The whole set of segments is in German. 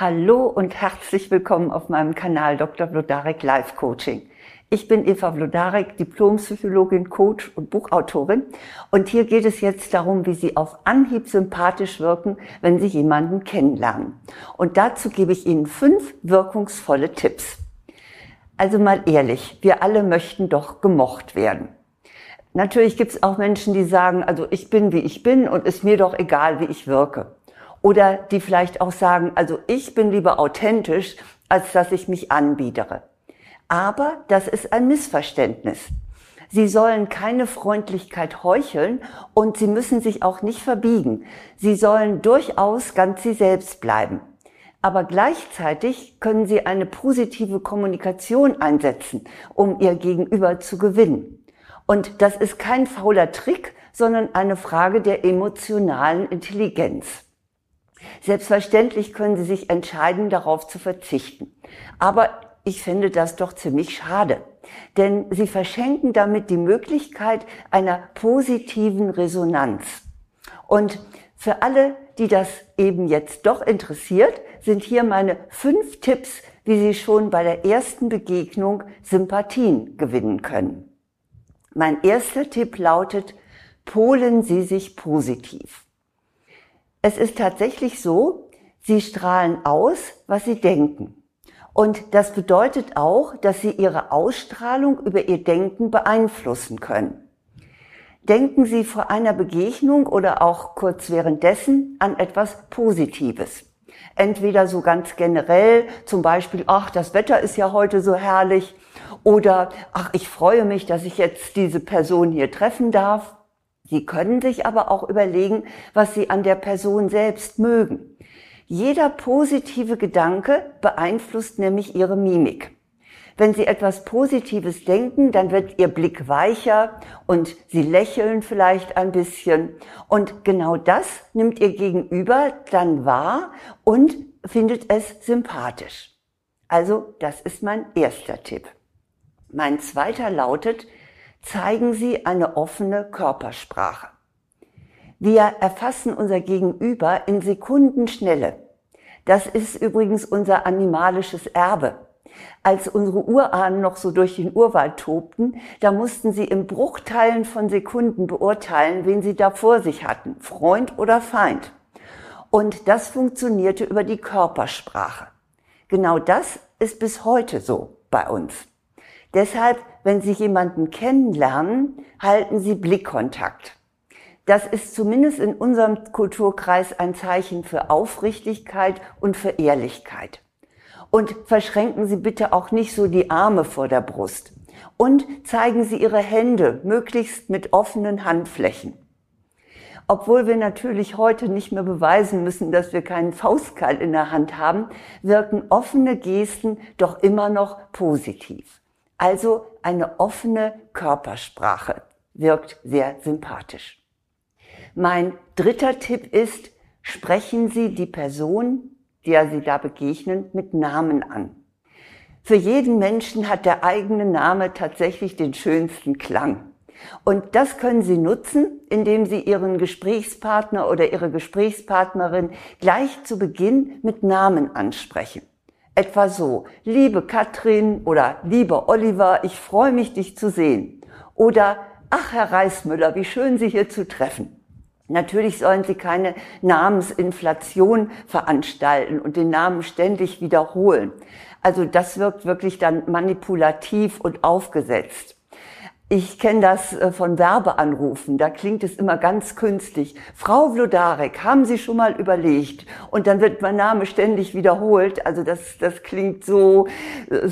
Hallo und herzlich willkommen auf meinem Kanal Dr. Vlodarek Life Coaching. Ich bin Eva Vlodarek, Diplompsychologin, Coach und Buchautorin. Und hier geht es jetzt darum, wie Sie auf Anhieb sympathisch wirken, wenn Sie jemanden kennenlernen. Und dazu gebe ich Ihnen fünf wirkungsvolle Tipps. Also mal ehrlich, wir alle möchten doch gemocht werden. Natürlich gibt es auch Menschen, die sagen, also ich bin wie ich bin und ist mir doch egal, wie ich wirke. Oder die vielleicht auch sagen, also ich bin lieber authentisch, als dass ich mich anbiedere. Aber das ist ein Missverständnis. Sie sollen keine Freundlichkeit heucheln und sie müssen sich auch nicht verbiegen. Sie sollen durchaus ganz sie selbst bleiben. Aber gleichzeitig können sie eine positive Kommunikation einsetzen, um ihr Gegenüber zu gewinnen. Und das ist kein fauler Trick, sondern eine Frage der emotionalen Intelligenz. Selbstverständlich können Sie sich entscheiden, darauf zu verzichten. Aber ich finde das doch ziemlich schade. Denn Sie verschenken damit die Möglichkeit einer positiven Resonanz. Und für alle, die das eben jetzt doch interessiert, sind hier meine fünf Tipps, wie Sie schon bei der ersten Begegnung Sympathien gewinnen können. Mein erster Tipp lautet, polen Sie sich positiv. Es ist tatsächlich so, sie strahlen aus, was sie denken. Und das bedeutet auch, dass sie ihre Ausstrahlung über ihr Denken beeinflussen können. Denken Sie vor einer Begegnung oder auch kurz währenddessen an etwas Positives. Entweder so ganz generell, zum Beispiel, ach, das Wetter ist ja heute so herrlich, oder ach, ich freue mich, dass ich jetzt diese Person hier treffen darf. Sie können sich aber auch überlegen, was Sie an der Person selbst mögen. Jeder positive Gedanke beeinflusst nämlich Ihre Mimik. Wenn Sie etwas Positives denken, dann wird Ihr Blick weicher und Sie lächeln vielleicht ein bisschen. Und genau das nimmt Ihr Gegenüber dann wahr und findet es sympathisch. Also, das ist mein erster Tipp. Mein zweiter lautet, zeigen Sie eine offene Körpersprache. Wir erfassen unser Gegenüber in Sekundenschnelle. Das ist übrigens unser animalisches Erbe. Als unsere Urahnen noch so durch den Urwald tobten, da mussten sie in Bruchteilen von Sekunden beurteilen, wen sie da vor sich hatten, Freund oder Feind. Und das funktionierte über die Körpersprache. Genau das ist bis heute so bei uns. Deshalb, wenn Sie jemanden kennenlernen, halten Sie Blickkontakt. Das ist zumindest in unserem Kulturkreis ein Zeichen für Aufrichtigkeit und für Ehrlichkeit. Und verschränken Sie bitte auch nicht so die Arme vor der Brust. Und zeigen Sie Ihre Hände möglichst mit offenen Handflächen. Obwohl wir natürlich heute nicht mehr beweisen müssen, dass wir keinen Faustkeil in der Hand haben, wirken offene Gesten doch immer noch positiv. Also eine offene Körpersprache wirkt sehr sympathisch. Mein dritter Tipp ist, sprechen Sie die Person, der Sie da begegnen, mit Namen an. Für jeden Menschen hat der eigene Name tatsächlich den schönsten Klang. Und das können Sie nutzen, indem Sie Ihren Gesprächspartner oder Ihre Gesprächspartnerin gleich zu Beginn mit Namen ansprechen. Etwa so, liebe Katrin oder lieber Oliver, ich freue mich, dich zu sehen. Oder, ach Herr Reismüller, wie schön Sie hier zu treffen. Natürlich sollen Sie keine Namensinflation veranstalten und den Namen ständig wiederholen. Also das wirkt wirklich dann manipulativ und aufgesetzt. Ich kenne das äh, von Werbeanrufen, da klingt es immer ganz künstlich. Frau Vlodarek, haben Sie schon mal überlegt? Und dann wird mein Name ständig wiederholt. Also das, das klingt so, äh,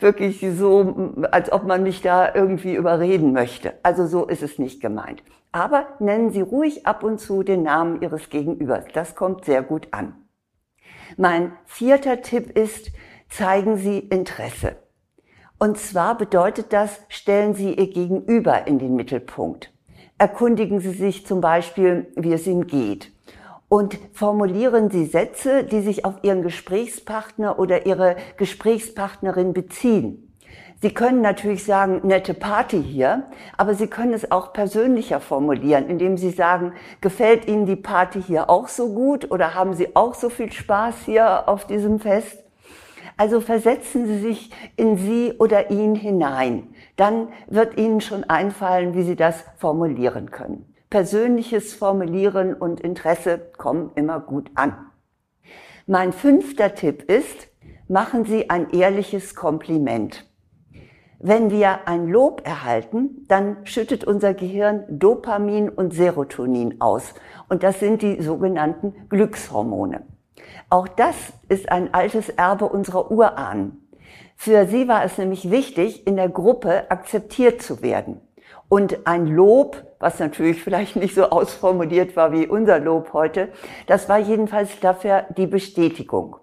wirklich so, als ob man mich da irgendwie überreden möchte. Also so ist es nicht gemeint. Aber nennen Sie ruhig ab und zu den Namen Ihres Gegenübers. Das kommt sehr gut an. Mein vierter Tipp ist, zeigen Sie Interesse. Und zwar bedeutet das, stellen Sie Ihr Gegenüber in den Mittelpunkt. Erkundigen Sie sich zum Beispiel, wie es ihm geht. Und formulieren Sie Sätze, die sich auf Ihren Gesprächspartner oder Ihre Gesprächspartnerin beziehen. Sie können natürlich sagen, nette Party hier, aber Sie können es auch persönlicher formulieren, indem Sie sagen, gefällt Ihnen die Party hier auch so gut oder haben Sie auch so viel Spaß hier auf diesem Fest? Also versetzen Sie sich in Sie oder ihn hinein. Dann wird Ihnen schon einfallen, wie Sie das formulieren können. Persönliches Formulieren und Interesse kommen immer gut an. Mein fünfter Tipp ist, machen Sie ein ehrliches Kompliment. Wenn wir ein Lob erhalten, dann schüttet unser Gehirn Dopamin und Serotonin aus. Und das sind die sogenannten Glückshormone. Auch das ist ein altes Erbe unserer Urahnen. Für sie war es nämlich wichtig, in der Gruppe akzeptiert zu werden. Und ein Lob, was natürlich vielleicht nicht so ausformuliert war wie unser Lob heute, das war jedenfalls dafür die Bestätigung.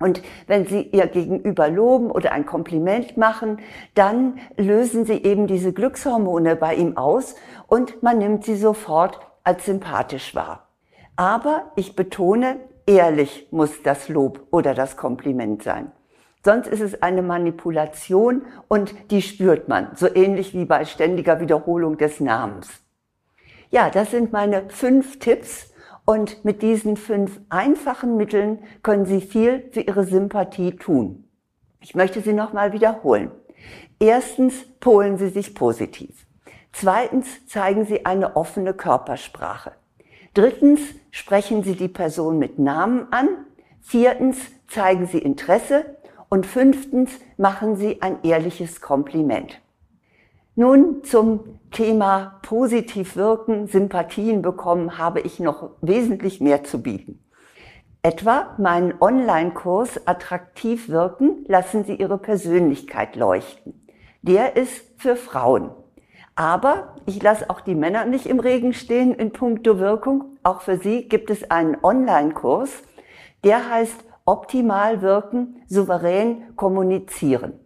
Und wenn Sie Ihr Gegenüber loben oder ein Kompliment machen, dann lösen Sie eben diese Glückshormone bei ihm aus und man nimmt sie sofort als sympathisch wahr. Aber ich betone, ehrlich muss das Lob oder das Kompliment sein. Sonst ist es eine Manipulation und die spürt man, so ähnlich wie bei ständiger Wiederholung des Namens. Ja, das sind meine fünf Tipps, und mit diesen fünf einfachen Mitteln können Sie viel für Ihre Sympathie tun. Ich möchte sie nochmal wiederholen. Erstens polen Sie sich positiv. Zweitens zeigen Sie eine offene Körpersprache. Drittens sprechen Sie die Person mit Namen an. Viertens zeigen Sie Interesse. Und fünftens machen Sie ein ehrliches Kompliment. Nun zum Thema positiv wirken, Sympathien bekommen, habe ich noch wesentlich mehr zu bieten. Etwa meinen Online-Kurs Attraktiv wirken, lassen Sie Ihre Persönlichkeit leuchten. Der ist für Frauen. Aber ich lasse auch die Männer nicht im Regen stehen in puncto Wirkung. Auch für sie gibt es einen Online-Kurs, der heißt Optimal wirken, souverän kommunizieren.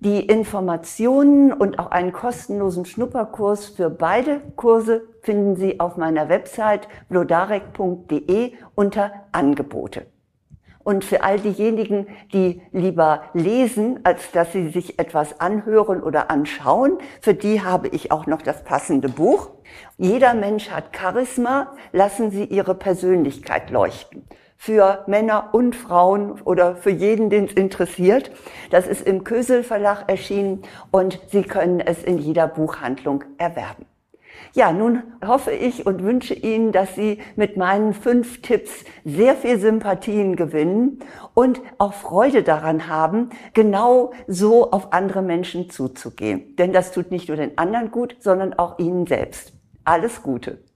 Die Informationen und auch einen kostenlosen Schnupperkurs für beide Kurse finden Sie auf meiner Website blodarek.de unter Angebote. Und für all diejenigen, die lieber lesen, als dass sie sich etwas anhören oder anschauen, für die habe ich auch noch das passende Buch. Jeder Mensch hat Charisma, lassen Sie Ihre Persönlichkeit leuchten für Männer und Frauen oder für jeden, den es interessiert. Das ist im Kösel Verlag erschienen und Sie können es in jeder Buchhandlung erwerben. Ja, nun hoffe ich und wünsche Ihnen, dass Sie mit meinen fünf Tipps sehr viel Sympathien gewinnen und auch Freude daran haben, genau so auf andere Menschen zuzugehen. Denn das tut nicht nur den anderen gut, sondern auch Ihnen selbst. Alles Gute.